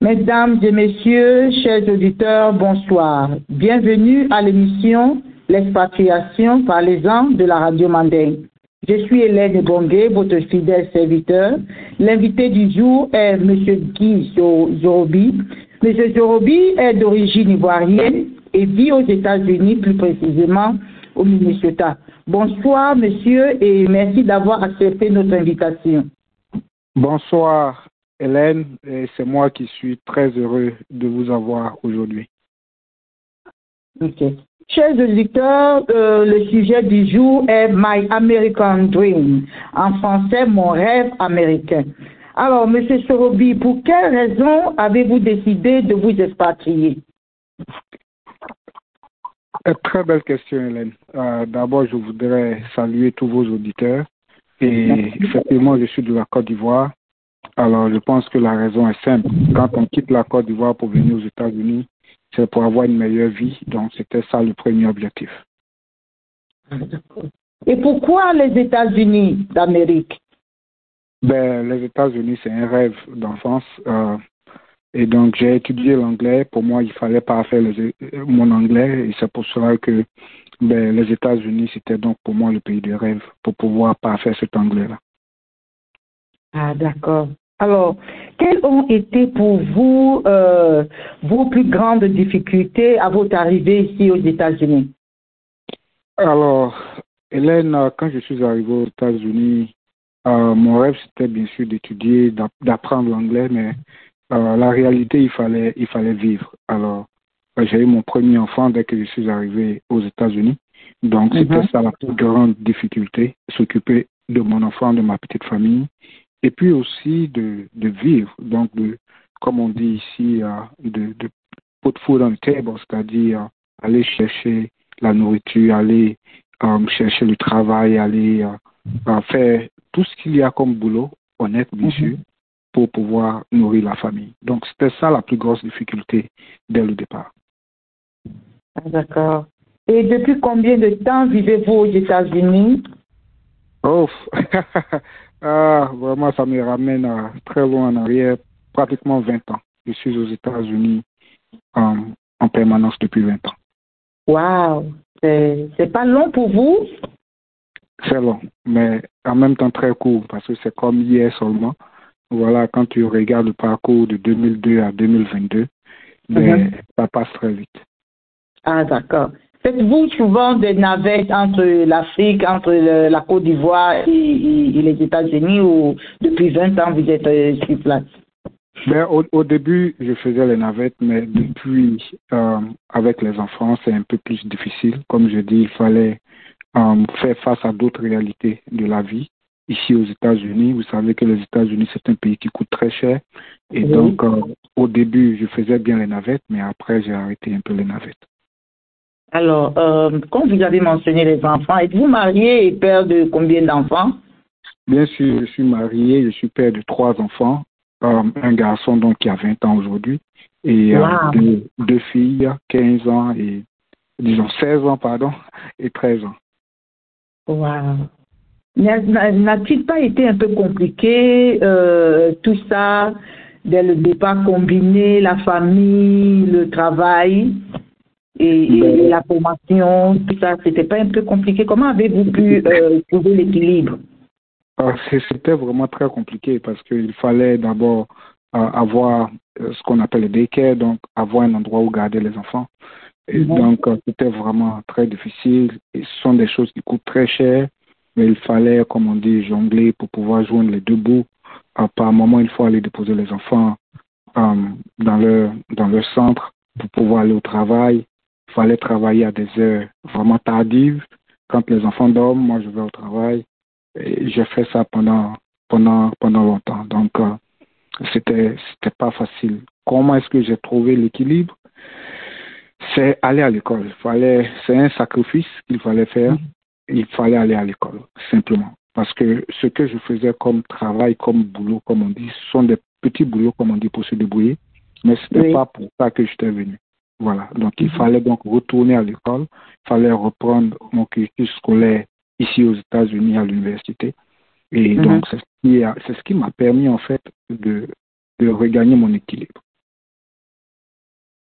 Mesdames et messieurs, chers auditeurs, bonsoir. Bienvenue à l'émission L'expatriation par les ans de la radio Manding. Je suis Hélène Bongué, votre fidèle serviteur. L'invité du jour est M. Guy Zorobi. M. Zorobi est d'origine ivoirienne et vit aux États-Unis, plus précisément au Minnesota. Bonsoir, monsieur, et merci d'avoir accepté notre invitation. Bonsoir, Hélène, et c'est moi qui suis très heureux de vous avoir aujourd'hui. Ok. Chers auditeurs, euh, le sujet du jour est My American Dream. En français, mon rêve américain. Alors, Monsieur Sorobi, pour quelles raisons avez-vous décidé de vous expatrier? Euh, Très belle question, Hélène. Euh, D'abord, je voudrais saluer tous vos auditeurs. Et effectivement, je suis de la Côte d'Ivoire. Alors, je pense que la raison est simple. Quand on quitte la Côte d'Ivoire pour venir aux États-Unis, c'est pour avoir une meilleure vie. Donc, c'était ça le premier objectif. Et pourquoi les États-Unis d'Amérique? Ben, les États-Unis, c'est un rêve d'enfance. Euh, et donc, j'ai étudié l'anglais. Pour moi, il fallait pas faire les- euh, mon anglais. Et c'est pour cela que ben, les États-Unis, c'était donc pour moi le pays de rêve pour pouvoir pas faire cet anglais-là. Ah, d'accord. Alors, quelles ont été pour vous euh, vos plus grandes difficultés à votre arrivée ici aux États-Unis? Alors, Hélène, quand je suis arrivé aux États-Unis, euh, mon rêve, c'était bien sûr d'étudier, d'app- d'apprendre l'anglais, mais euh, la réalité, il fallait, il fallait vivre. Alors, j'ai eu mon premier enfant dès que je suis arrivé aux États-Unis. Donc, c'était ça la plus grande difficulté, s'occuper de mon enfant, de ma petite famille, et puis aussi de, de vivre. Donc, de, comme on dit ici, euh, de, de put food on the table, c'est-à-dire euh, aller chercher la nourriture, aller euh, chercher le travail, aller euh, faire tout ce qu'il y a comme boulot, honnête bien Mhm. sûr, pour pouvoir nourrir la famille. Donc c'était ça la plus grosse difficulté dès le départ. Ah, D'accord. Et depuis combien de temps vivez-vous aux États-Unis? Oh, ah, vraiment ça me ramène à très loin en arrière, pratiquement 20 ans. Je suis aux États-Unis en permanence depuis 20 ans. Waouh, c'est pas long pour vous? C'est long, mais en même temps très court parce que c'est comme hier seulement. Voilà, quand tu regardes le parcours de 2002 à 2022, ben, Mhm. ça passe très vite. Ah, d'accord. Faites-vous souvent des navettes entre l'Afrique, entre le- la Côte d'Ivoire et, et- et les États-Unis ou depuis 20 ans vous êtes euh, sur place? Ben, au, au début, je faisais les navettes, mais depuis, euh, avec les enfants, c'est un peu plus difficile. Comme je dis, il fallait euh, faire face à d'autres réalités de la vie. Ici aux États-Unis, vous savez que les États-Unis, c'est un pays qui coûte très cher. Et Oui. donc, au début, je faisais bien les navettes, mais après, j'ai arrêté un peu les navettes. Alors, euh, comme vous avez mentionné les enfants, êtes-vous marié et père de combien d'enfants? Bien sûr, je suis marié, je suis père de trois enfants, euh, un garçon donc qui a 20 ans aujourd'hui et euh, deux, deux filles, 15 ans et disons 16 ans pardon et 13 ans. Wow. N'a- n'a- N'a-t-il pas été un peu compliqué tout ça dès le départ, combiner la famille, le travail? Et, et la formation, tout ça, c'était pas un peu compliqué Comment avez-vous pu euh, trouver l'équilibre? C'est- C'était vraiment très compliqué parce qu'il fallait d'abord euh, avoir euh, ce qu'on appelle le daycare, donc avoir un endroit où garder les enfants. Et donc, c'était vraiment très difficile. Et ce sont des choses qui coûtent très cher, mais il fallait, comme on dit, jongler pour pouvoir joindre les deux bouts. Euh, par moment, il faut aller déposer les enfants euh, dans, leur, dans leur centre pour pouvoir aller au travail. Il fallait travailler à des heures vraiment tardives. Quand les enfants dorment, moi, je vais au travail. Et j'ai fait ça pendant, pendant, pendant longtemps. Donc, euh, c'était, c'était pas facile. Comment est-ce que j'ai trouvé l'équilibre? C'est aller à l'école. Fallait, c'est un sacrifice qu'il fallait faire. Il fallait aller à l'école, simplement. Parce que ce que je faisais comme travail, comme boulot, comme on dit, ce sont des petits boulots, comme on dit, pour se débrouiller. Mais ce n'était Oui. pas pour ça que j'étais venu. Voilà. Donc, il fallait donc retourner à l'école. Il fallait reprendre mon cursus scolaire ici aux États-Unis à l'université. Et Mhm. donc, c'est ce qui m'a permis, en fait, de, de regagner mon équilibre.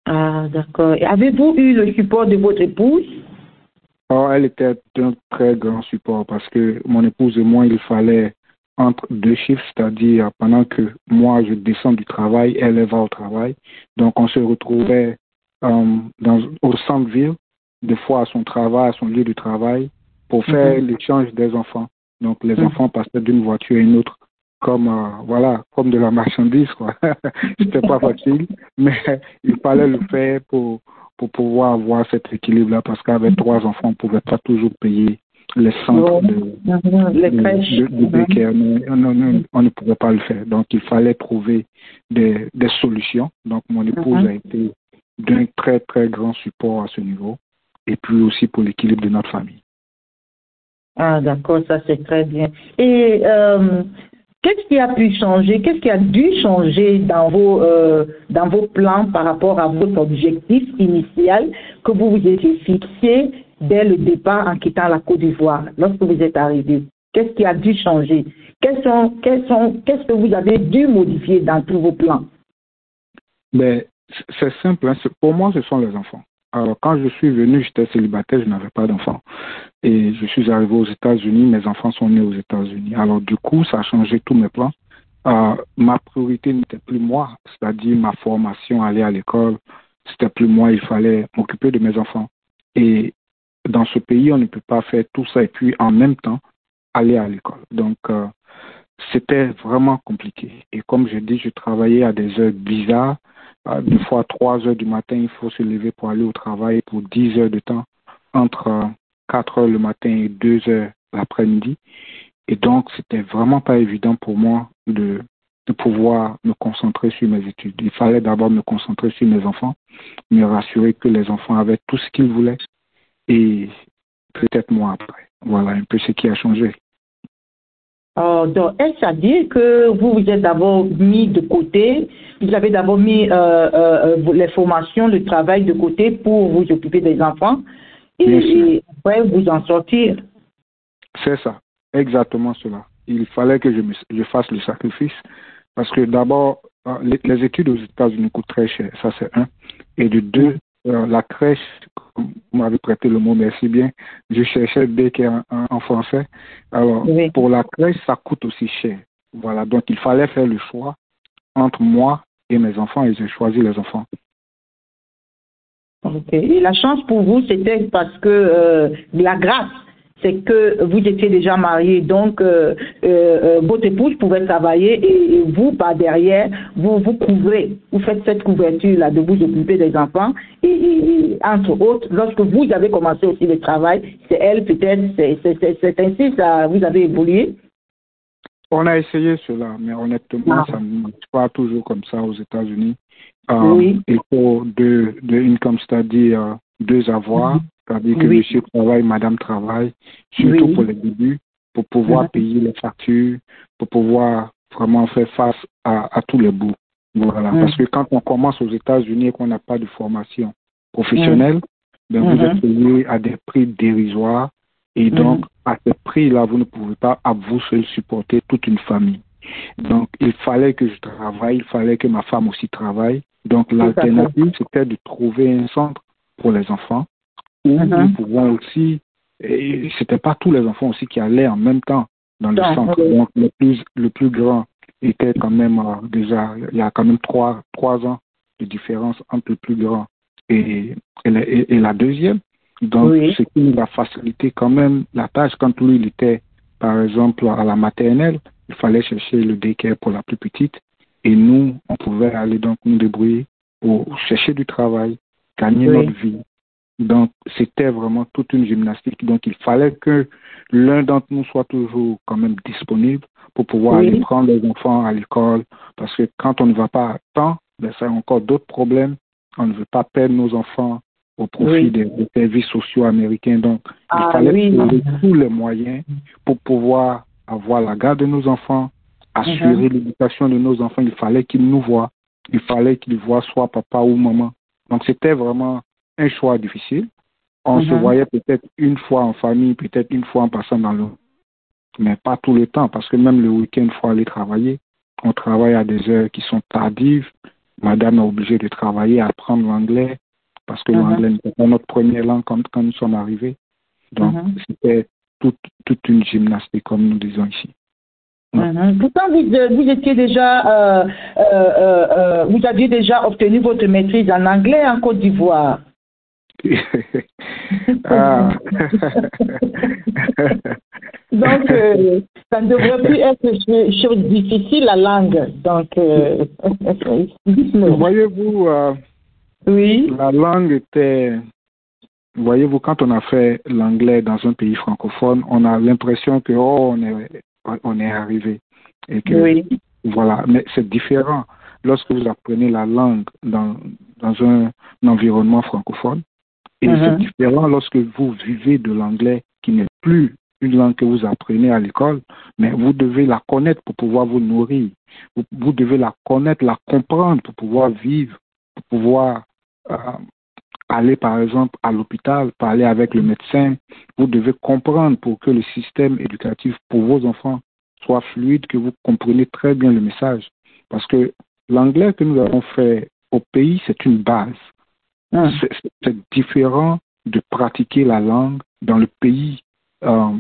Ah, d'accord. Avez-vous eu le support de votre épouse? Oh, Elle était d'un très grand support parce que mon épouse et moi, il fallait entre deux chiffres, c'est-à-dire pendant que moi je descends du travail, elle va au travail. Donc on se retrouvait euh, dans, au centre-ville, des fois à son travail, à son lieu de travail, pour faire mhm. l'échange des enfants. Donc les mhm. enfants passaient d'une voiture à une autre comme euh, voilà comme de la marchandise quoi c'était pas facile mais il fallait le faire pour pour pouvoir avoir cet équilibre là parce qu'avec trois enfants on pouvait pas toujours payer les centres de, les de, on, ne pouvait pas le faire donc il fallait trouver des, des solutions donc mon épouse mhm. a été d'un très très grand support à ce niveau et puis aussi pour l'équilibre de notre famille. Ah, d'accord, ça c'est très bien. Et euh, Qu'est-ce qui a pu changer? Qu'est-ce qui a dû changer dans vos, euh, dans vos plans par rapport à votre objectif initial que vous vous étiez fixé dès le départ en quittant la Côte d'Ivoire, lorsque vous êtes arrivé? Qu'est-ce qui a dû changer? Qu'est-ce que vous avez dû modifier dans tous vos plans? Ben, C'est simple. Hein. Pour moi, ce sont les enfants. Alors, quand je suis venu, j'étais célibataire, je n'avais pas d'enfants. Et je suis arrivé aux États-Unis, mes enfants sont nés aux États-Unis. Alors, du coup, ça a changé tous mes plans. Euh, ma priorité n'était plus moi, c'est-à-dire ma formation, aller à l'école. C'était plus moi, il fallait m'occuper de mes enfants. Et dans ce pays, on ne peut pas faire tout ça et puis en même temps aller à l'école. Donc, euh, c'était vraiment compliqué. Et comme je dis, je travaillais à des heures bizarres deux fois à 3 heures du matin, il faut se lever pour aller au travail pour 10 heures de temps, entre 4 heures le matin et 2 heures l'après-midi. Et donc, c'était vraiment pas évident pour moi de pouvoir me concentrer sur mes études. Il fallait d'abord me concentrer sur mes enfants, me rassurer que les enfants avaient tout ce qu'ils voulaient et peut-être moi après. Voilà un peu ce qui a changé. Oh, donc, est-ce à dire que vous vous êtes d'abord mis de côté, vous avez d'abord mis euh, euh, les formations, le travail de côté pour vous occuper des enfants et, après vous en sortir? C'est ça, exactement cela. Il fallait que je, me, je fasse le sacrifice parce que d'abord, euh, les, les, études aux États-Unis coûtent très cher, ça c'est un. Et de deux, euh, la crèche, vous m'avez prêté le mot, merci bien. Je cherchais dès en, en, français. Alors, pour la crèche, ça coûte aussi cher. Voilà, donc il fallait faire le choix entre moi et mes enfants et j'ai choisi les enfants. Ok. Et la chance pour vous, c'était parce que euh, la grâce c'est que vous étiez déjà marié, donc euh, euh, euh, votre épouse pouvait travailler et, vous, par derrière, vous vous couvrez, vous faites cette couverture-là de vous occuper des enfants. Et, entre autres, lorsque vous avez commencé aussi le travail, c'est elle peut-être, c'est ainsi que vous avez évolué. On a essayé cela, mais honnêtement, ah. ça ne marche pas toujours comme ça aux États-Unis. oui. Il faut deux, deux income, c'est-à-dire deux avoirs. Mhm. C'est-à-dire que monsieur travaille, madame travaille, surtout pour les débuts, pour pouvoir payer les factures, pour pouvoir vraiment faire face à, tous les bouts. Voilà. Mhm. Parce que quand on commence aux États-Unis et qu'on n'a pas de formation professionnelle, ben vous êtes payé à des prix dérisoires. Et donc, à ce prix-là, vous ne pouvez pas à vous seul supporter toute une famille. Donc, il fallait que je travaille, il fallait que ma femme aussi travaille. Donc, l'alternative, c'était de trouver un centre pour les enfants où uh-huh. nous pouvons aussi, et c'était pas tous les enfants aussi qui allaient en même temps dans le centre. Donc, le plus, le plus grand était quand même euh, déjà, il y a quand même trois, trois ans de différence entre le plus grand et, et, la, et, la deuxième. Donc, ce qui nous a facilité quand même la tâche quand lui, il était, par exemple, à la maternelle, il fallait chercher le daycare pour la plus petite et nous, on pouvait aller donc nous débrouiller pour chercher du travail, gagner notre vie. Donc, c'était vraiment toute une gymnastique. Donc, il fallait que l'un d'entre nous soit toujours quand même disponible pour pouvoir aller prendre les enfants à l'école. Parce que quand on ne va pas à temps, ben, ça a encore d'autres problèmes. On ne veut pas perdre nos enfants au profit des, services sociaux américains. Donc, il ah fallait trouver tous les moyens pour pouvoir avoir la garde de nos enfants, assurer uh-huh. l'éducation de nos enfants. Il fallait qu'ils nous voient. Il fallait qu'ils voient soit papa ou maman. Donc, c'était vraiment un choix difficile. On se mhm. voyait peut-être une fois en famille, peut-être une fois en passant dans le... Mais pas tout le temps, parce que même le week-end, il faut aller travailler. On travaille à des heures qui sont tardives. madame est obligée de travailler, à apprendre l'anglais, parce que Mhm. l'anglais n'était pas notre première langue quand, quand nous sommes arrivés. Donc, Mhm. c'était toute, toute une gymnastique, comme nous disons ici. Pourtant, vous, euh, vous étiez déjà, euh, euh, vous aviez déjà obtenu votre maîtrise en anglais en Côte d'Ivoire. ah. Donc, euh, ça ne devrait plus être une chose difficile, la langue. Donc, euh. Voyez-vous, euh, Oui. la langue était. Voyez-vous, quand on a fait l'anglais dans un pays francophone, on a l'impression que oh, on est, on est arrivé. Et que, Oui. Voilà, mais c'est différent lorsque vous apprenez la langue dans, dans un, environnement francophone. Et Mhm. c'est différent lorsque vous vivez de l'anglais qui n'est plus une langue que vous apprenez à l'école, mais vous devez la connaître pour pouvoir vous nourrir. Vous, vous devez la connaître, la comprendre pour pouvoir vivre, pour pouvoir euh, aller par exemple à l'hôpital, parler avec le médecin. Vous devez comprendre pour que le système éducatif pour vos enfants soit fluide, que vous comprenez très bien le message. Parce que l'anglais que nous avons fait au pays, c'est une base. Mhm. C'est- différent de pratiquer la langue dans le pays, euh,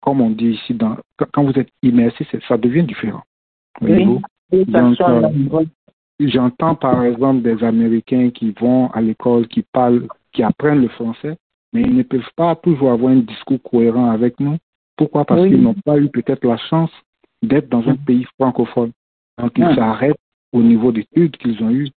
comme on dit ici, dans, quand- vous êtes immersé, ça devient différent. Oui, euh, J'entends par exemple des Américains qui vont à l'école, qui parlent, qui apprennent le français, mais ils ne peuvent pas toujours avoir un discours cohérent avec nous. Pourquoi? Parce Oui. qu'ils n'ont pas eu peut-être la chance d'être dans un pays francophone. Donc ils Mhm. s'arrêtent au niveau d'études qu'ils ont eu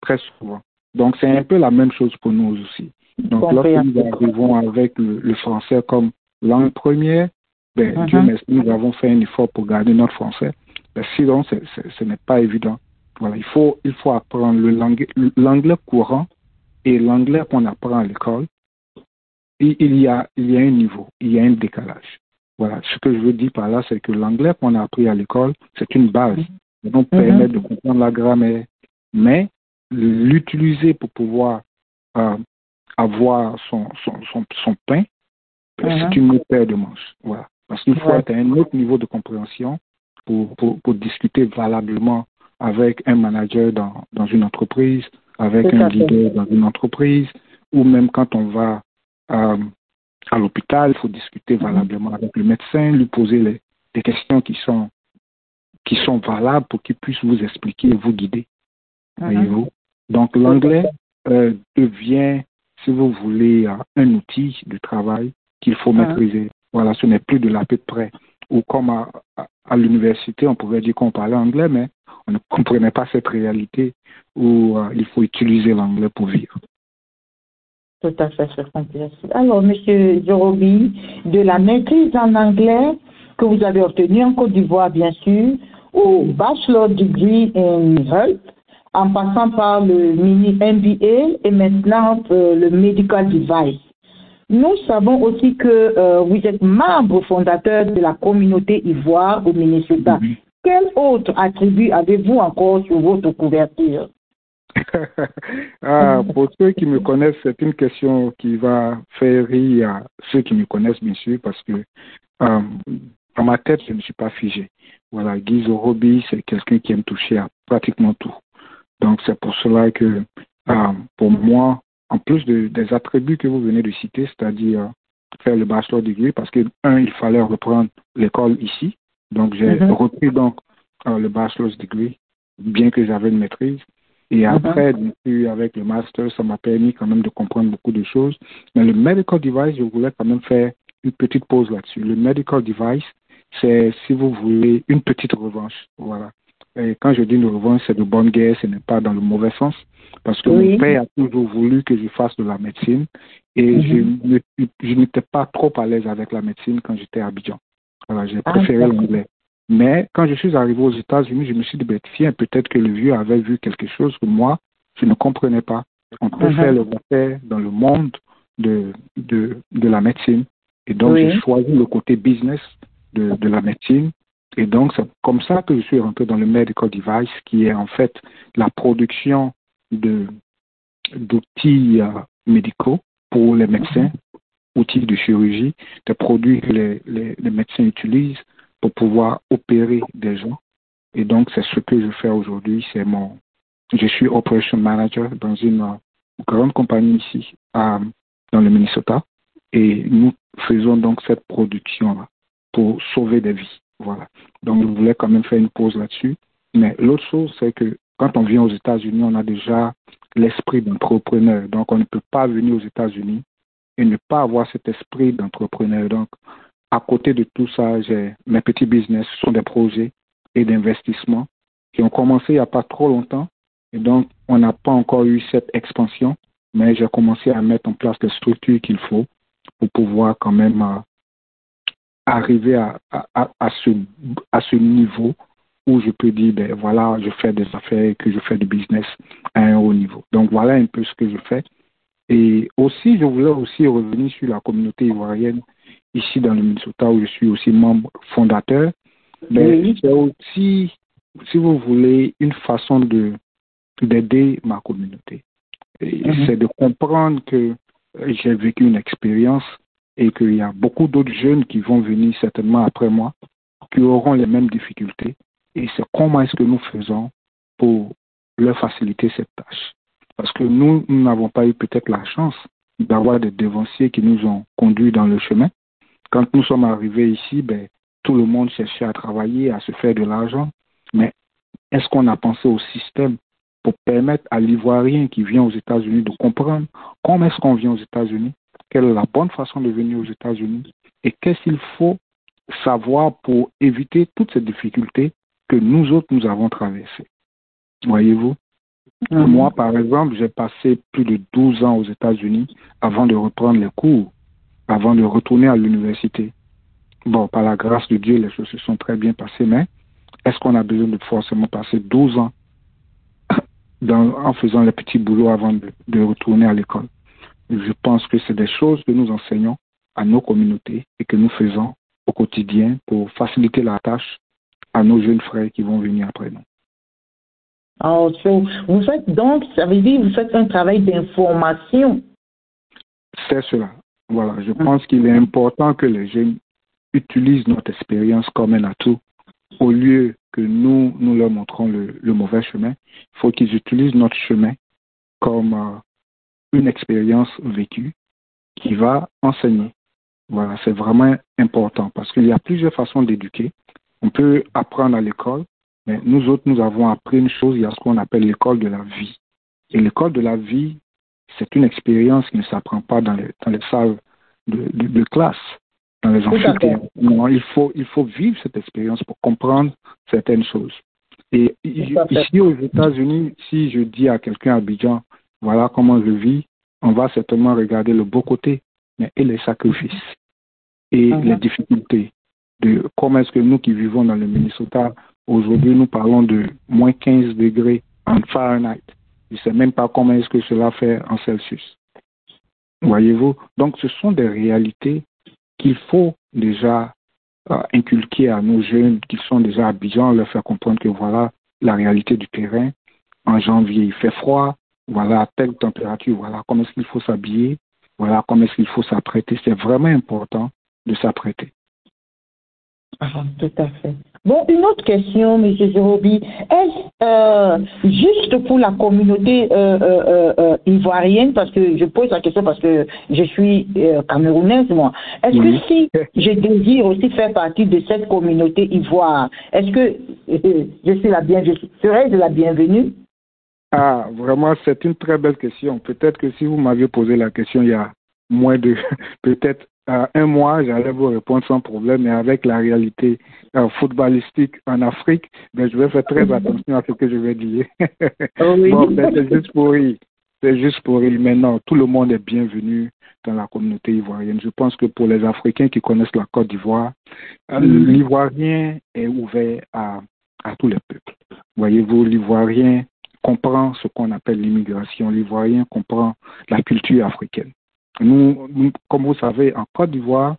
très souvent. Donc c'est un peu la même chose pour nous aussi. Donc lorsque nous arrivons avec le, le français comme langue première, ben, Mhm. Dieu merci, nous avons fait un effort pour garder notre français. Ben, sinon, c'est- c'est- ce n'est pas évident. Voilà, il faut, il faut apprendre le langue- l'anglais courant et l'anglais qu'on apprend à l'école. Il, il y a, il y a un niveau, il y a un décalage. Voilà, ce que je veux dire par là, c'est que l'anglais qu'on a appris à l'école, c'est une base. Ça nous permet de comprendre la grammaire, mais l'utiliser pour pouvoir euh, avoir son, son, son, son pain, ben, Mhm. c'est une autre paire de manches. Voilà. Parce qu'il faut Ouais. être à un autre niveau de compréhension pour, pour, pour discuter valablement avec un manager dans, dans une entreprise, avec un leader dans une entreprise, ou même quand on va euh, à l'hôpital, il faut discuter Mhm. valablement avec le médecin, lui poser les, des questions qui sont, qui sont valables pour qu'il puisse vous expliquer et vous guider. Mhm. Voyez-vous? Donc l'anglais euh, devient, si vous voulez, euh, un outil de travail qu'il faut Mhm. maîtriser. Voilà, ce n'est plus de la de près. Ou comme à, à, à l'université, on pouvait dire qu'on parlait anglais, mais on ne comprenait pas cette réalité où euh, il faut utiliser l'anglais pour vivre. Tout à fait, compréhensible. Alors, Monsieur Jorobi, de la maîtrise en anglais que vous avez obtenue en Côte d'Ivoire, bien sûr, au Bachelor Degree in Health, en passant par le mini MBA et maintenant euh, le Medical Device. Nous savons aussi que euh, vous êtes membre fondateur de la communauté Ivoire au Minnesota. Mhm. Quel autre attribut avez-vous encore sur votre couverture? ah, pour ceux qui me connaissent, c'est une question qui va faire rire à ceux qui me connaissent, bien sûr, parce que euh, dans ma tête, je ne suis pas figé. Voilà, Guy Zorobi, c'est quelqu'un qui aime toucher à pratiquement tout. Donc, c'est pour cela que, euh, pour moi, en plus de, des attributs que vous venez de citer, c'est-à-dire euh, faire le bachelor degree, parce que, un, il fallait reprendre l'école ici. Donc, j'ai Mhm. repris donc euh, le bachelor's degree, bien que j'avais une maîtrise. Et après, bien sûr, avec le master, ça m'a permis quand même de comprendre beaucoup de choses. Mais le medical device, je voulais quand même faire une petite pause là-dessus. Le medical device, c'est, si vous voulez, une petite revanche. Voilà. Et quand je dis une revanche, c'est de bonne guerre, ce n'est pas dans le mauvais sens. Parce que Oui. mon père a toujours voulu que je fasse de la médecine et Mhm. je, n'étais pas trop à l'aise avec la médecine quand j'étais à Abidjan. Voilà, j'ai Ah, préféré l'anglais. Mais quand je suis arrivé aux États-Unis, je me suis dit, tiens, peut-être que le vieux avait vu quelque chose que moi, je ne comprenais pas. On peut Mhm. faire le affaires dans le monde de, de, de la médecine. Et donc, Oui. j'ai choisi le côté business de, de la médecine. Et donc, c'est comme ça que je suis rentré dans le medical device, qui est en fait la production de d'outils euh, médicaux pour les médecins, outils de chirurgie, des produits que les, les, les médecins utilisent pour pouvoir opérer des gens. Et donc, c'est ce que je fais aujourd'hui. C'est mon, je suis operation manager dans une grande compagnie ici, dans le Minnesota, et nous faisons donc cette production-là pour sauver des vies. Voilà. Donc, je voulais quand même faire une pause là-dessus. Mais l'autre chose, c'est que quand on vient aux États-Unis, on a déjà l'esprit d'entrepreneur. Donc, on ne peut pas venir aux États-Unis et ne pas avoir cet esprit d'entrepreneur. Donc, à côté de tout ça, j'ai mes petits business, ce sont des projets et d'investissement qui ont commencé il n'y a pas trop longtemps. Et donc, on n'a pas encore eu cette expansion, mais j'ai commencé à mettre en place les structures qu'il faut pour pouvoir quand même euh, arriver à, à, à, ce, à ce niveau où je peux dire, ben voilà, je fais des affaires, que je fais du business à un haut niveau. Donc voilà un peu ce que je fais. Et aussi, je voulais aussi revenir sur la communauté ivoirienne ici dans le Minnesota où je suis aussi membre fondateur. Mais ben, c'est aussi, si vous voulez, une façon de d'aider ma communauté. Mhm. C'est de comprendre que j'ai vécu une expérience et qu'il y a beaucoup d'autres jeunes qui vont venir certainement après moi qui auront les mêmes difficultés. Et c'est comment est-ce que nous faisons pour leur faciliter cette tâche. Parce que nous, nous n'avons pas eu peut-être la chance d'avoir des dévanciers qui nous ont conduits dans le chemin. Quand nous sommes arrivés ici, ben, tout le monde cherchait à travailler, à se faire de l'argent. Mais est-ce qu'on a pensé au système pour permettre à l'Ivoirien qui vient aux États-Unis de comprendre comment est-ce qu'on vient aux États-Unis, quelle est la bonne façon de venir aux États-Unis et qu'est-ce qu'il faut savoir pour éviter toutes ces difficultés que nous autres, nous avons traversées. Voyez-vous? Mhm. Moi, par exemple, j'ai passé plus de 12 ans aux États-Unis avant de reprendre les cours, avant de retourner à l'université. Bon, par la grâce de Dieu, les choses se sont très bien passées, mais est-ce qu'on a besoin de forcément passer 12 ans en faisant les petits boulots avant de, retourner à l'école? Je pense que c'est des choses que nous enseignons à nos communautés et que nous faisons au quotidien pour faciliter la tâche à nos jeunes frères qui vont venir après nous. Oh, vous faites donc, ça veut dire vous faites un travail d'information. C'est cela. Voilà, je ah. pense qu'il est important que les jeunes utilisent notre expérience comme un atout au lieu que nous, nous leur montrons le, mauvais chemin, il faut qu'ils utilisent notre chemin comme euh, une expérience vécue qui va enseigner. Voilà, c'est vraiment important parce qu'il y a plusieurs façons d'éduquer. On peut apprendre à l'école, mais nous autres, nous avons appris une chose, il y a ce qu'on appelle l'école de la vie. Et l'école de la vie, c'est une expérience qui ne s'apprend pas dans les, dans les salles de, de classe dans les Non, il faut, il faut vivre cette expérience pour comprendre certaines choses. Et ici aux États-Unis, si je dis à quelqu'un à Abidjan, voilà comment je vis, on va certainement regarder le beau côté, mais et les sacrifices et uh-huh. les difficultés de comment est-ce que nous qui vivons dans le Minnesota, aujourd'hui nous parlons de moins 15 degrés en Fahrenheit. Je ne sais même pas comment est-ce que cela fait en Celsius. Voyez-vous? Donc ce sont des réalités qu'il faut déjà euh, inculquer à nos jeunes qui sont déjà habillants, leur faire comprendre que voilà la réalité du terrain. En janvier, il fait froid, voilà telle température, voilà comment est-ce qu'il faut s'habiller, voilà comment est-ce qu'il faut s'apprêter. C'est vraiment important de s'apprêter. Ah, tout à fait. Bon, une autre question, M. Zerobi. Est-ce euh, juste pour la communauté euh, euh, ivoirienne, parce que je pose la question parce que je suis camerounaise, moi. Est-ce que si je désire aussi faire partie de cette communauté ivoire, est-ce que je suis la bienvenue, serais de la bienvenue? Ah, vraiment, c'est une très belle question. Peut-être que si vous m'aviez posé la question il y a moins de, peut-être un mois, j'allais vous répondre sans problème, mais avec la réalité euh, footballistique en Afrique, ben, je vais faire très mhm. attention à ce que je vais dire. Oh ben, c'est juste pour rire. C'est juste pour rire. Maintenant, tout le monde est bienvenu dans la communauté ivoirienne. Je pense que pour les Africains qui connaissent la Côte d'Ivoire, euh, mhm. l'Ivoirien est ouvert à, à tous les peuples. Voyez-vous, l'Ivoirien comprend ce qu'on appelle l'immigration. L'Ivoirien comprend la culture africaine. Nous, comme vous savez, en Côte d'Ivoire,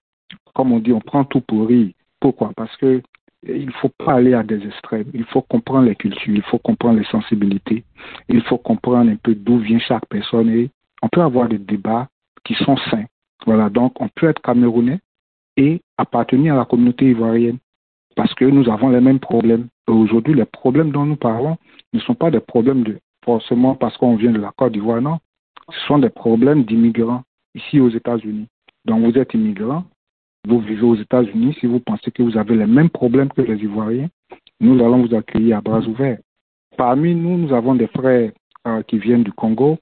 comme on dit, on prend tout pour rire. Pourquoi? Parce que il ne faut pas aller à des extrêmes. Il faut comprendre les cultures, il faut comprendre les sensibilités, il faut comprendre un peu d'où vient chaque personne et on peut avoir des débats qui sont sains. Voilà, donc on peut être camerounais et appartenir à la communauté ivoirienne parce que nous avons les mêmes problèmes. Aujourd'hui, les problèmes dont nous parlons ne sont pas des problèmes de forcément parce qu'on vient de la Côte d'Ivoire, non. Ce sont des problèmes d'immigrants ici aux États-Unis. Donc vous êtes immigrant, vous vivez aux États-Unis, si vous pensez que vous avez les mêmes problèmes que les Ivoiriens, nous allons vous accueillir à bras ouverts. Parmi nous, nous avons des frères euh, qui viennent du Congo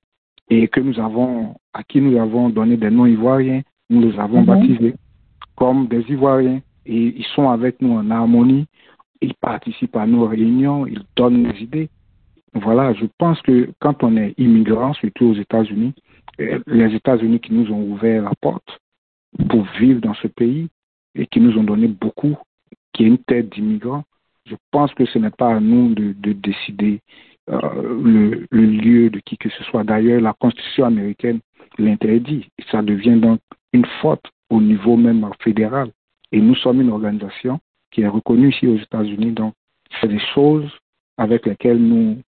et que nous avons, à qui nous avons donné des noms ivoiriens, nous les avons mhm. baptisés comme des Ivoiriens et ils sont avec nous en harmonie, ils participent à nos réunions, ils donnent des idées. Voilà, je pense que quand on est immigrant, surtout aux États-Unis, euh, les États-Unis qui nous ont ouvert la porte pour vivre dans ce pays et qui nous ont donné beaucoup, qui est une tête d'immigrants, je pense que ce n'est pas à nous de, décider euh, le, le, lieu de qui que ce soit. D'ailleurs, la Constitution américaine l'interdit. Ça devient donc une faute au niveau même fédéral. Et nous sommes une organisation qui est reconnue ici aux États-Unis. Donc, c'est des choses avec lesquelles nous,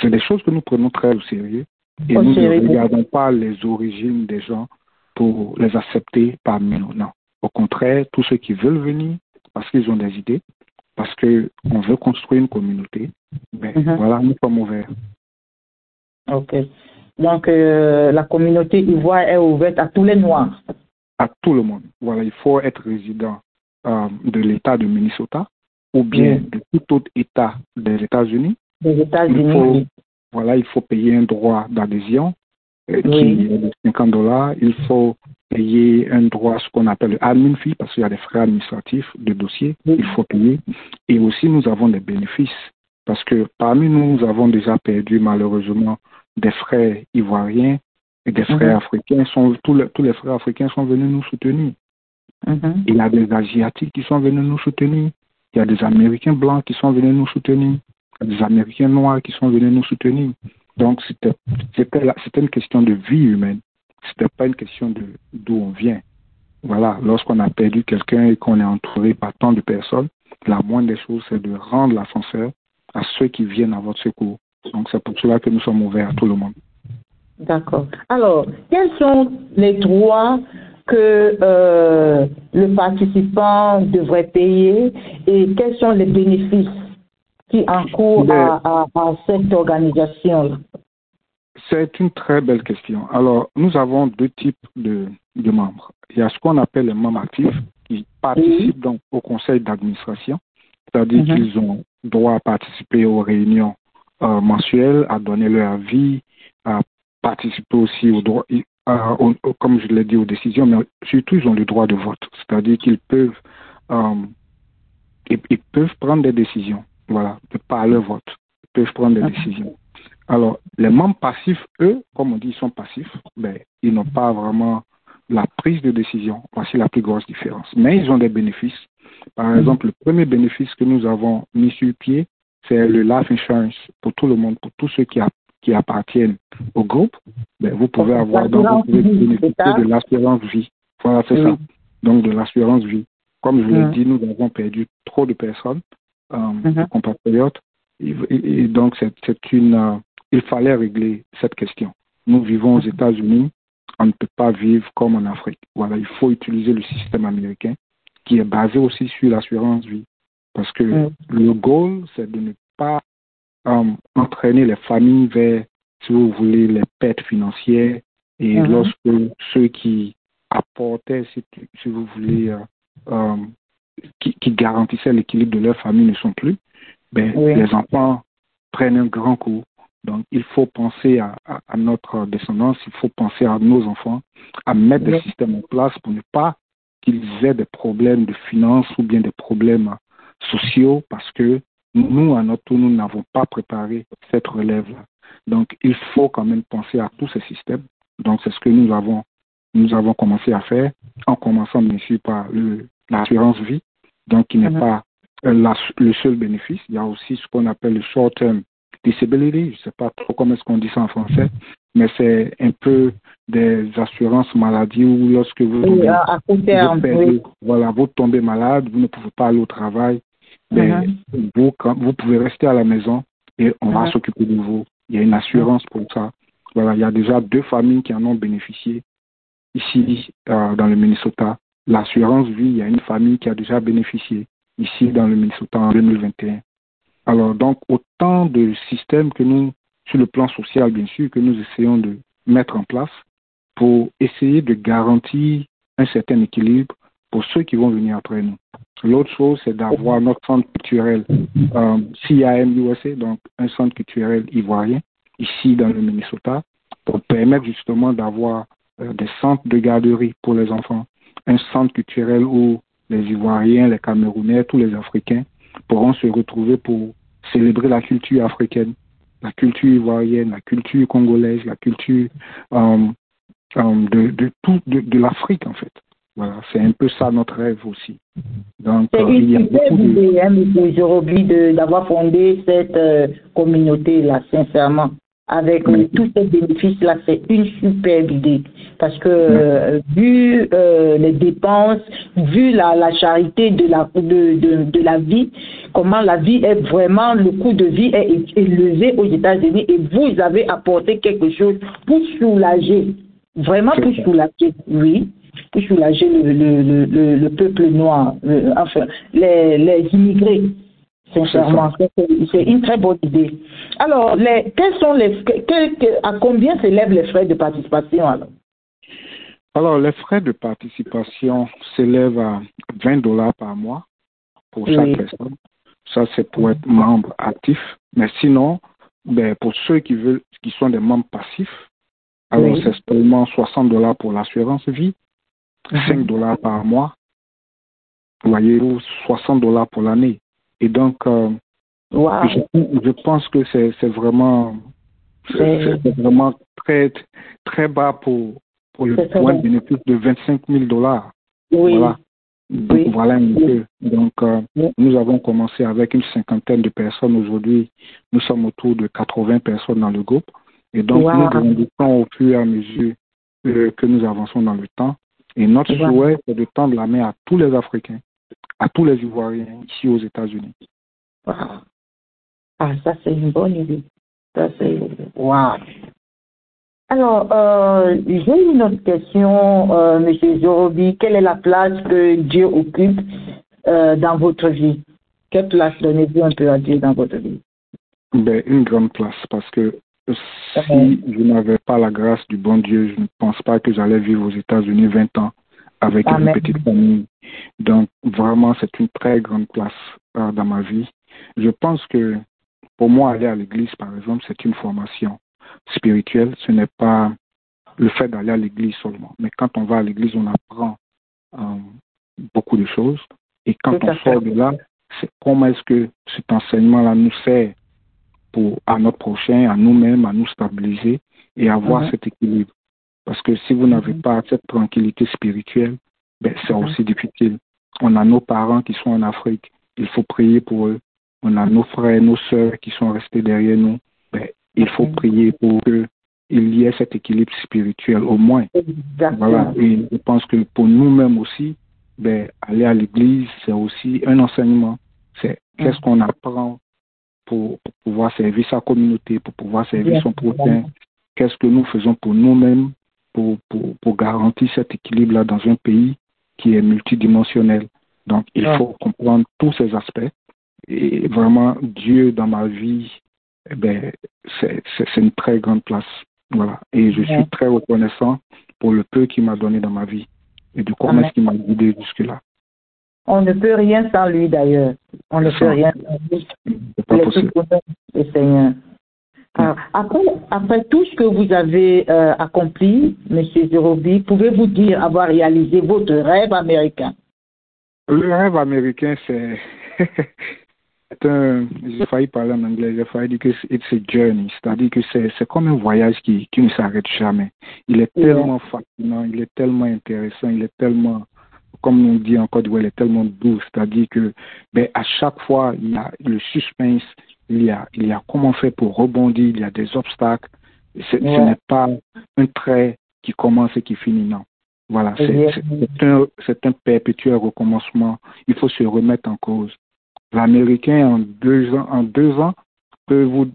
c'est des choses que nous prenons très au sérieux. Et nous ne regardons pas les origines des gens pour les accepter parmi nous. Non. Au contraire, tous ceux qui veulent venir parce qu'ils ont des idées, parce qu'on veut construire une communauté, ben, mhm. voilà, nous sommes ouverts. Ok. Donc, euh, la communauté ivoire est ouverte à tous les Noirs À tout le monde. Voilà, il faut être résident euh, de l'État de Minnesota ou bien de tout autre État des États-Unis. Des États-Unis. Voilà, il faut payer un droit d'adhésion euh, qui est de 50 dollars. Il faut payer un droit, ce qu'on appelle le admin fee, parce qu'il y a des frais administratifs de dossier. Il faut payer. Et aussi, nous avons des bénéfices. Parce que parmi nous, nous avons déjà perdu malheureusement des frères ivoiriens et des frères mhm. africains. Sont, tous, les, tous les frères africains sont venus nous soutenir. Mhm. Il y a des Asiatiques qui sont venus nous soutenir. Il y a des Américains blancs qui sont venus nous soutenir. Des Américains noirs qui sont venus nous soutenir. Donc, c'était une question de vie humaine. C'était pas une question d'où on vient. Voilà, lorsqu'on a perdu quelqu'un et qu'on est entouré par tant de personnes, la moindre des choses, c'est de rendre l'ascenseur à ceux qui viennent à votre secours. Donc, c'est pour cela que nous sommes ouverts à tout le monde. D'accord. Alors, quels sont les droits que euh, le participant devrait payer et quels sont les bénéfices qui encourent à, à, cette organisation C'est une très belle question. Alors, nous avons deux types de, de membres. Il y a ce qu'on appelle les membres actifs qui participent donc au conseil d'administration, c'est-à-dire mhm. qu'ils ont droit à participer aux réunions euh, mensuelles, à donner leur avis, à participer aussi au droit, comme je l'ai dit, aux décisions, mais surtout ils ont le droit de vote, c'est-à-dire qu'ils peuvent, euh, ils, peuvent prendre des décisions, voilà, de par leur vote, ils peuvent prendre des décisions. Alors, les membres passifs, eux, comme on dit, ils sont passifs, ben, ils n'ont pas vraiment la prise de décision. Voici la plus grosse différence. Mais ils ont des bénéfices. Par mm-hmm. exemple, le premier bénéfice que nous avons mis sur pied, c'est le life insurance pour tout le monde, pour tous ceux qui, qui appartiennent au groupe. Ben, vous pouvez avoir, donc, vous pouvez bénéficier de l'assurance vie. Voilà, c'est ça. Donc, de l'assurance vie. Comme je l'ai mm. dit, nous avons perdu trop de personnes, euh, mm-hmm. compatriotes. Et, donc, c'est une, euh, il fallait régler cette question. Nous vivons aux mm-hmm. États-Unis, on ne peut pas vivre comme en Afrique. Voilà, il faut utiliser le système américain qui est basé aussi sur l'assurance vie. Parce que mm. le goal, c'est de ne pas euh, entraîner les familles vers, si vous voulez, les pertes financières. Et lorsque ceux qui apportaient, si, vous voulez, euh, euh, qui, garantissaient l'équilibre de leur famille ne sont plus, ben, les enfants prennent un grand coup. Donc, il faut penser à, notre descendance, il faut penser à nos enfants, à mettre des systèmes en place pour ne pas qu'ils aient des problèmes de finances ou bien des problèmes sociaux parce que nous, à notre tour, nous n'avons pas préparé cette relève-là. Donc, il faut quand même penser à tous ces systèmes. Donc, c'est ce que nous avons, nous avons commencé à faire, en commençant bien sûr par l'assurance vie, donc qui n'est mhm. pas euh, le seul bénéfice. Il y a aussi ce qu'on appelle le short-term disability. Je ne sais pas trop comment est-ce qu'on dit ça en français, mais c'est un peu des assurances maladie où lorsque vous, voilà, vous tombez malade, vous ne pouvez pas aller au travail, mais uh-huh. vous, vous pouvez rester à la maison et on va uh-huh. s'occuper de vous. Il y a une assurance pour ça. Voilà, il y a déjà deux familles qui en ont bénéficié ici euh, dans le Minnesota. L'assurance vie, il y a une famille qui a déjà bénéficié ici dans le Minnesota en 2021. Alors donc autant de systèmes que nous sur le plan social, bien sûr, que nous essayons de mettre en place pour essayer de garantir un certain équilibre pour ceux qui vont venir après nous. L'autre chose, c'est d'avoir notre centre culturel euh, USA, donc un centre culturel ivoirien, ici dans le Minnesota, pour permettre justement d'avoir euh, des centres de garderie pour les enfants, un centre culturel où les Ivoiriens, les Camerounais, tous les Africains pourront se retrouver pour célébrer la culture africaine, la culture ivoirienne, la culture congolaise, la culture euh, euh, de, de, tout, de, de l'Afrique en fait. Voilà, c'est un peu ça notre rêve aussi. Donc, une il y a super idée, hein, M. d'avoir fondé cette communauté-là, sincèrement avec tous ces bénéfices-là, c'est une superbe idée. Parce que euh, vu euh, les dépenses, vu la, la charité de la, de, de, de, la vie, comment la vie est vraiment, le coût de vie est élevé aux États-Unis et vous avez apporté quelque chose pour soulager, vraiment pour soulager, oui, pour soulager le, le, le, le peuple noir, euh, enfin, les, les immigrés. Sincèrement, c'est une très bonne idée. Alors, les, quels sont les, à combien s'élèvent les frais de participation alors? Alors, les frais de participation s'élèvent à 20 dollars par mois pour chaque personne. Ça, c'est pour être membre actif. Mais sinon, ben, pour ceux qui veulent, qui sont des membres passifs, alors c'est seulement 60 dollars pour l'assurance vie, 5 mhm. dollars par mois, voyez-vous, 60 dollars pour l'année. Et donc, euh, je, je, pense que c'est vraiment, c'est vraiment très, très bas pour, pour le point de bénéfice de 25 000 dollars. Voilà. Donc, voilà un peu. Donc, euh, nous avons commencé avec une cinquantaine de personnes. Aujourd'hui, nous sommes autour de 80 personnes dans le groupe. Et donc, nous grandissons au fur et à mesure euh, que nous avançons dans le temps. Et notre souhait, c'est de tendre la main à tous les Africains à tous les Ivoiriens ici aux États-Unis. Ah, ça c'est une bonne idée. Ça c'est wow. Alors, euh, j'ai une autre question, euh, Monsieur Zorobi. Quelle est la place que Dieu occupe euh, dans votre vie? Quelle place donnez-vous un peu à Dieu dans votre vie? Ben, Une grande place, parce que si je n'avais pas la grâce du bon Dieu, je ne pense pas que j'allais vivre aux États-Unis 20 ans avec une petite famille. Donc, vraiment, c'est une très grande place euh, dans ma vie. Je pense que pour moi, aller à l'église, par exemple, c'est une formation spirituelle. Ce n'est pas le fait d'aller à l'église seulement. Mais quand on va à l'église, on apprend euh, beaucoup de choses. Et quand on sort de là, c'est comment est-ce que cet enseignement-là nous sert pour, à notre prochain, à nous-mêmes, à nous stabiliser et avoir mm-hmm. cet équilibre? Parce que si vous n'avez mm-hmm. pas cette tranquillité spirituelle, ben, c'est mm-hmm. aussi difficile. On a nos parents qui sont en Afrique, il faut prier pour eux. On a nos frères, nos sœurs qui sont restés derrière nous. Ben, il faut prier pour qu'il y ait cet équilibre spirituel au moins. Voilà. Et je pense que pour nous-mêmes aussi, ben, aller à l'église, c'est aussi un enseignement. C'est qu'est-ce qu'on apprend pour, pour, pouvoir servir sa communauté, pour pouvoir servir son prochain? Qu'est-ce que nous faisons pour nous-mêmes? Pour, pour, pour garantir cet équilibre-là dans un pays qui est multidimensionnel. Donc, il faut comprendre tous ces aspects. Et vraiment, Dieu dans ma vie, eh ben, c'est une très grande place. Voilà. Et je suis très reconnaissant pour le peu qu'il m'a donné dans ma vie et de comment est-ce qu'il m'a guidé jusque-là. On ne peut rien sans lui d'ailleurs. On ne peut rien sans lui. Pas possible. Le Seigneur. Ah, après, après, tout ce que vous avez euh, accompli, M. Zerobi, pouvez-vous dire avoir réalisé votre rêve américain? Le rêve américain, c'est. un. J'ai failli parler en anglais, j'ai failli dire que c'est a journey, c'est-à-dire que c'est comme un voyage qui, qui ne s'arrête jamais. Il est tellement fascinant, il est tellement intéressant, il est tellement comme on dit en Côte d'Ivoire, il est tellement doux, c'est-à-dire que ben, à chaque fois, il y a le suspense, il y a, il y a comment faire pour rebondir, il y a des obstacles. Ce n'est pas un trait qui commence et qui finit, non. Voilà, c'est un, un perpétuel recommencement. Il faut se remettre en cause. L'Américain, en deux ans, en deux ans, peut vous,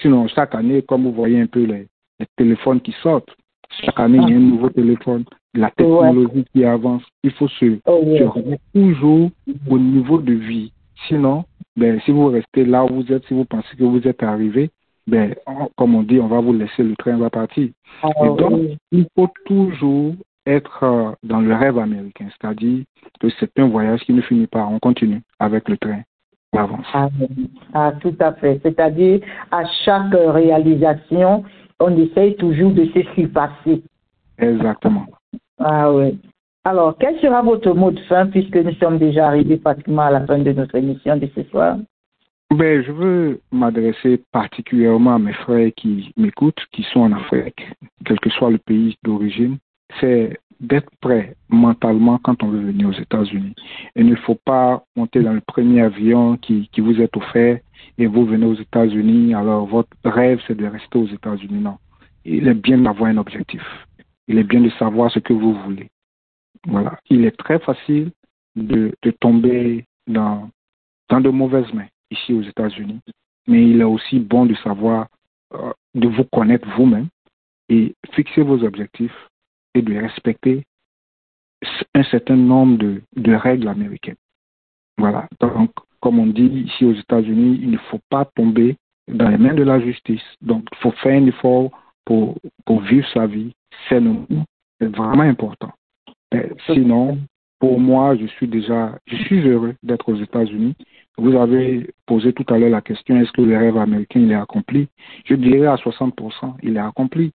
sinon chaque année, comme vous voyez un peu les, les téléphones qui sortent, chaque année, il y a un nouveau téléphone, la technologie qui avance. Il faut se, oh, se remettre toujours au niveau de vie. Sinon, ben, si vous restez là où vous êtes, si vous pensez que vous êtes arrivé, ben, comme on dit, on va vous laisser, le train va partir. Ah, Et donc, il faut toujours être euh, dans le rêve américain, c'est-à-dire que c'est un voyage qui ne finit pas, on continue avec le train. On avance. Ah, ah tout à fait. C'est-à-dire, à chaque réalisation, on essaye toujours de se surpasser. Exactement. Ah oui. Alors, quel sera votre mot de fin puisque nous sommes déjà arrivés pratiquement à la fin de notre émission de ce soir? Ben, je veux m'adresser particulièrement à mes frères qui m'écoutent, qui sont en Afrique, quel que soit le pays d'origine. C'est d'être prêt mentalement quand on veut venir aux États-Unis. Il ne faut pas monter dans le premier avion qui, qui vous est offert et vous venez aux États-Unis. Alors, votre rêve, c'est de rester aux États-Unis. Non. Il est bien d'avoir un objectif. Il est bien de savoir ce que vous voulez. Voilà. Il est très facile de, tomber dans, dans de mauvaises mains ici aux États-Unis, mais il est aussi bon de savoir, euh, de vous connaître vous-même et fixer vos objectifs et de respecter un certain nombre de, de règles américaines. Voilà. Donc, comme on dit ici aux États-Unis, il ne faut pas tomber dans les mains de la justice. Donc, il faut faire un effort pour, pour vivre sa vie C'est vraiment important. Sinon, pour moi, je suis déjà, je suis heureux d'être aux États-Unis. Vous avez posé tout à l'heure la question, est-ce que le rêve américain, il est accompli? Je dirais à 60%, il est accompli.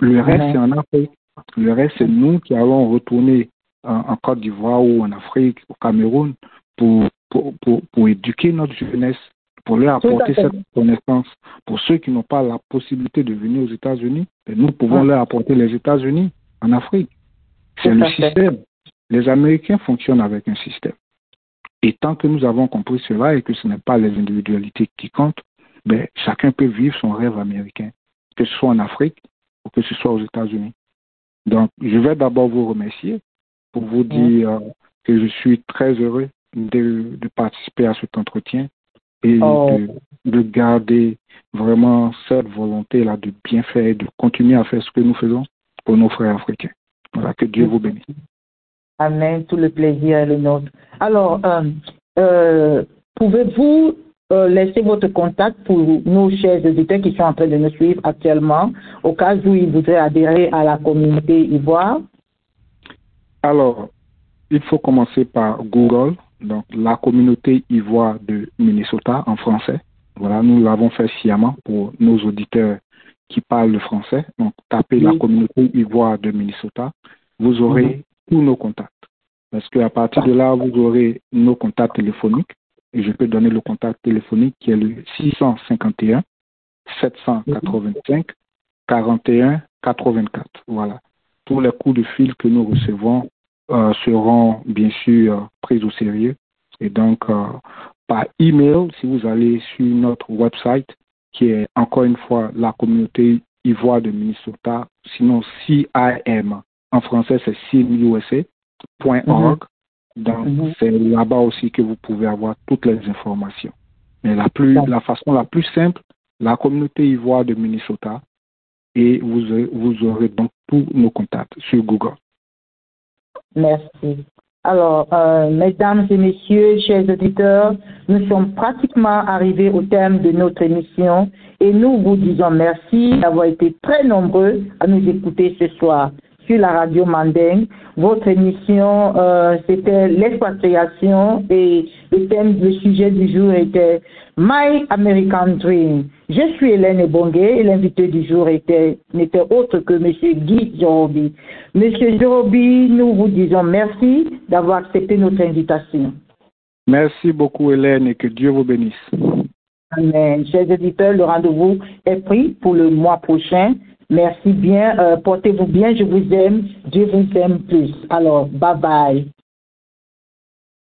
Le reste, c'est en Afrique. Le reste, c'est nous qui allons retourner en, Côte d'Ivoire ou en Afrique, au Cameroun, pour, pour, pour, pour éduquer notre jeunesse, pour leur apporter cette connaissance. Pour ceux qui n'ont pas la possibilité de venir aux États-Unis, ben, nous pouvons leur apporter les États-Unis en Afrique. C'est le système. Les Américains fonctionnent avec un système. Et tant que nous avons compris cela et que ce n'est pas les individualités qui comptent, ben, chacun peut vivre son rêve américain, que ce soit en Afrique ou que ce soit aux États-Unis. Donc, je vais d'abord vous remercier pour vous dire euh, que je suis très heureux de, participer à cet entretien et oh. de, de, garder vraiment cette volonté-là de bien faire et de continuer à faire ce que nous faisons pour nos frères africains. Voilà, que Dieu vous bénisse. Amen. Tout le plaisir est le nôtre. Alors, euh, euh, pouvez-vous euh, laisser votre contact pour nos chers auditeurs qui sont en train de nous suivre actuellement, au cas où ils voudraient adhérer à la communauté Ivoire? Alors, il faut commencer par Google, donc la communauté Ivoire de Minnesota en français. Voilà, nous l'avons fait sciemment pour nos auditeurs qui parlent le français. Donc, tapez la communauté Ivoire de Minnesota. Vous aurez mhm tous nos contacts. Parce qu'à partir de là, vous aurez nos contacts téléphoniques. Et je peux donner le contact téléphonique qui est le 651 785 41 84. Voilà. Tous les coups de fil que nous recevons euh, seront bien sûr pris au sérieux. Et donc, euh, par email, si vous allez sur notre website, qui est encore une fois la communauté Ivoire de Minnesota, sinon CIM, en français, c'est simusa.org. Donc, mhm. c'est là-bas aussi que vous pouvez avoir toutes les informations. Mais la, plus, la façon la plus simple, la communauté ivoire de Minnesota, et vous, vous aurez donc tous nos contacts sur Google. Merci. Alors, euh, mesdames et messieurs, chers auditeurs, nous sommes pratiquement arrivés au terme de notre émission et nous vous disons merci d'avoir été très nombreux à nous écouter ce soir la radio Manding. Votre émission, euh, c'était l'expatriation et le thème, le sujet du jour était My American Dream. Je suis Hélène Ebongué et l'invité du jour était, n'était autre que M. Guy Jorobi. Monsieur Jorobi, nous vous disons merci d'avoir accepté notre invitation. Merci beaucoup Hélène et que Dieu vous bénisse. Amen. Chers éditeurs, le rendez-vous est pris pour le mois prochain. Merci bien. Euh, portez-vous bien. Je vous aime. Dieu vous aime plus. Alors, bye bye.